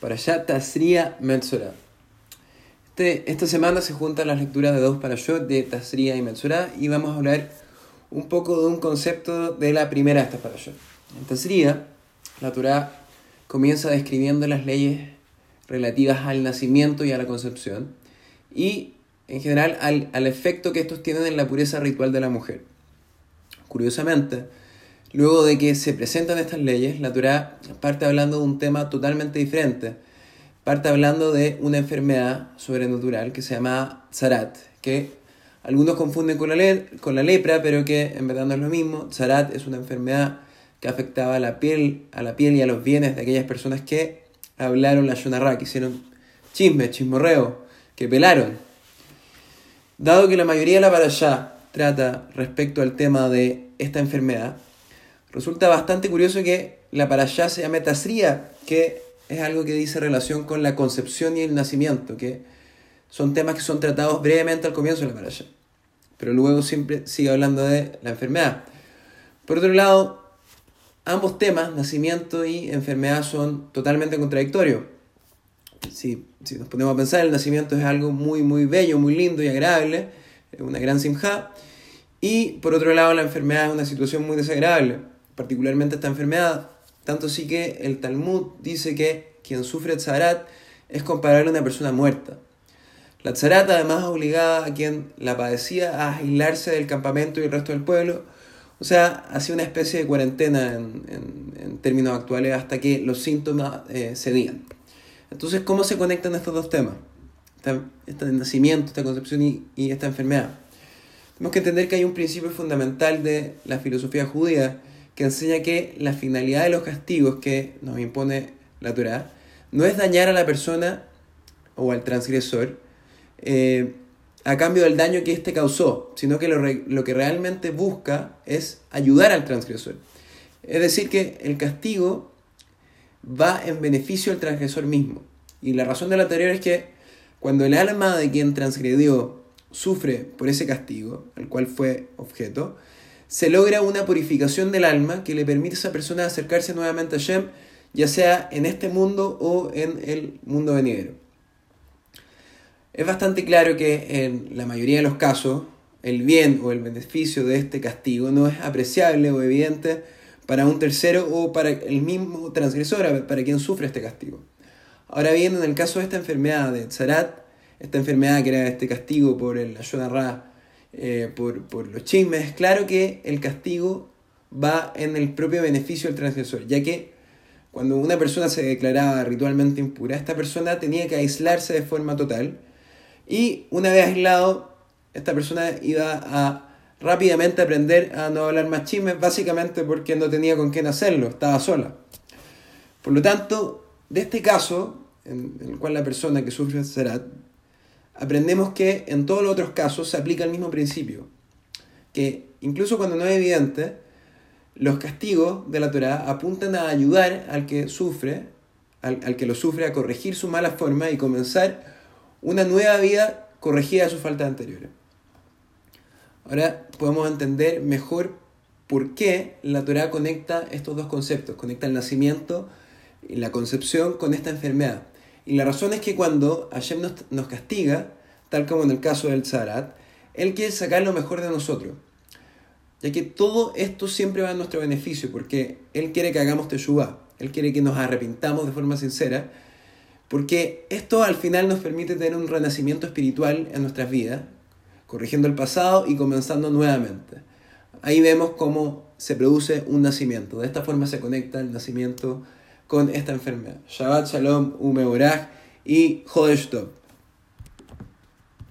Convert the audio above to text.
para allá Tasria Metzora. Este, esta semana se juntan las lecturas de dos parashot de Tasria y Metzora y vamos a hablar un poco de un concepto de la primera de estas parashot. En Tasria, la Torah comienza describiendo las leyes relativas al nacimiento y a la concepción y en general al, al efecto que estos tienen en la pureza ritual de la mujer. Curiosamente, luego de que se presentan estas leyes, la Torah parte hablando de un tema totalmente diferente. Parte hablando de una enfermedad sobrenatural que se llama Zarat, que algunos confunden con la, con la lepra, pero que en verdad no es lo mismo. Zarat es una enfermedad que afectaba a la piel, a la piel y a los bienes de aquellas personas que hablaron la Yonarra, que hicieron chisme, chismorreo, que pelaron. Dado que la mayoría de la parashá trata respecto al tema de esta enfermedad, resulta bastante curioso que la parashá se llame Tasría, que es algo que dice relación con la concepción y el nacimiento, que son temas que son tratados brevemente al comienzo de la parashá, pero luego siempre sigue hablando de la enfermedad. Por otro lado, ambos temas, nacimiento y enfermedad, son totalmente contradictorios. Si, si nos ponemos a pensar, el nacimiento es algo muy, muy bello, muy lindo y agradable, una gran simja, y por otro lado, la enfermedad es una situación muy desagradable, particularmente esta enfermedad. Tanto sí que el Talmud dice que quien sufre tzarat es comparable a una persona muerta. La tzarat además obligaba a quien la padecía a aislarse del campamento y el resto del pueblo, o sea, hacía una especie de cuarentena en, términos actuales hasta que los síntomas eh, cedían. Entonces, ¿cómo se conectan estos dos temas? Este, nacimiento, esta concepción y, y esta enfermedad. Tenemos que entender que hay un principio fundamental de la filosofía judía que enseña que la finalidad de los castigos que nos impone la Torah no es dañar a la persona o al transgresor, eh, a cambio del daño que éste causó, sino que lo, que realmente busca es ayudar al transgresor. Es decir, que el castigo va en beneficio del transgresor mismo. Y la razón de la anterior es que cuando el alma de quien transgredió sufre por ese castigo, al cual fue objeto, se logra una purificación del alma que le permite a esa persona acercarse nuevamente a Shem, ya sea en este mundo o en el mundo venidero. Es bastante claro que en la mayoría de los casos el bien o el beneficio de este castigo no es apreciable o evidente para un tercero o para el mismo transgresor, para quien sufre este castigo. Ahora bien, en el caso de esta enfermedad de Tzarat, esta enfermedad que era este castigo por el Ayonarra, eh, por, por los chismes, claro que el castigo va en el propio beneficio del transgresor, ya que cuando una persona se declaraba ritualmente impura, esta persona tenía que aislarse de forma total y una vez aislado, esta persona iba a rápidamente aprender a no hablar más chismes, básicamente porque no tenía con quién hacerlo, estaba sola. Por lo tanto, de este caso, en, el cual la persona que sufre Serat, aprendemos que en todos los otros casos se aplica el mismo principio, que incluso cuando no es evidente, los castigos de la Torah apuntan a ayudar al que sufre, al, al que lo sufre, a corregir su mala forma y comenzar una nueva vida corregida de sus faltas anteriores. Ahora podemos entender mejor por qué la Torah conecta estos dos conceptos, conecta el nacimiento y la concepción con esta enfermedad. Y la razón es que cuando Hashem nos, castiga, tal como en el caso del Tzarat, Él quiere sacar lo mejor de nosotros. Ya que todo esto siempre va a nuestro beneficio, porque Él quiere que hagamos Teshuvah, Él quiere que nos arrepintamos de forma sincera, porque esto al final nos permite tener un renacimiento espiritual en nuestras vidas, corrigiendo el pasado y comenzando nuevamente. Ahí vemos cómo se produce un nacimiento. De esta forma se conecta el nacimiento con esta enfermedad. Shabbat Shalom, Umeorach y Jodesh.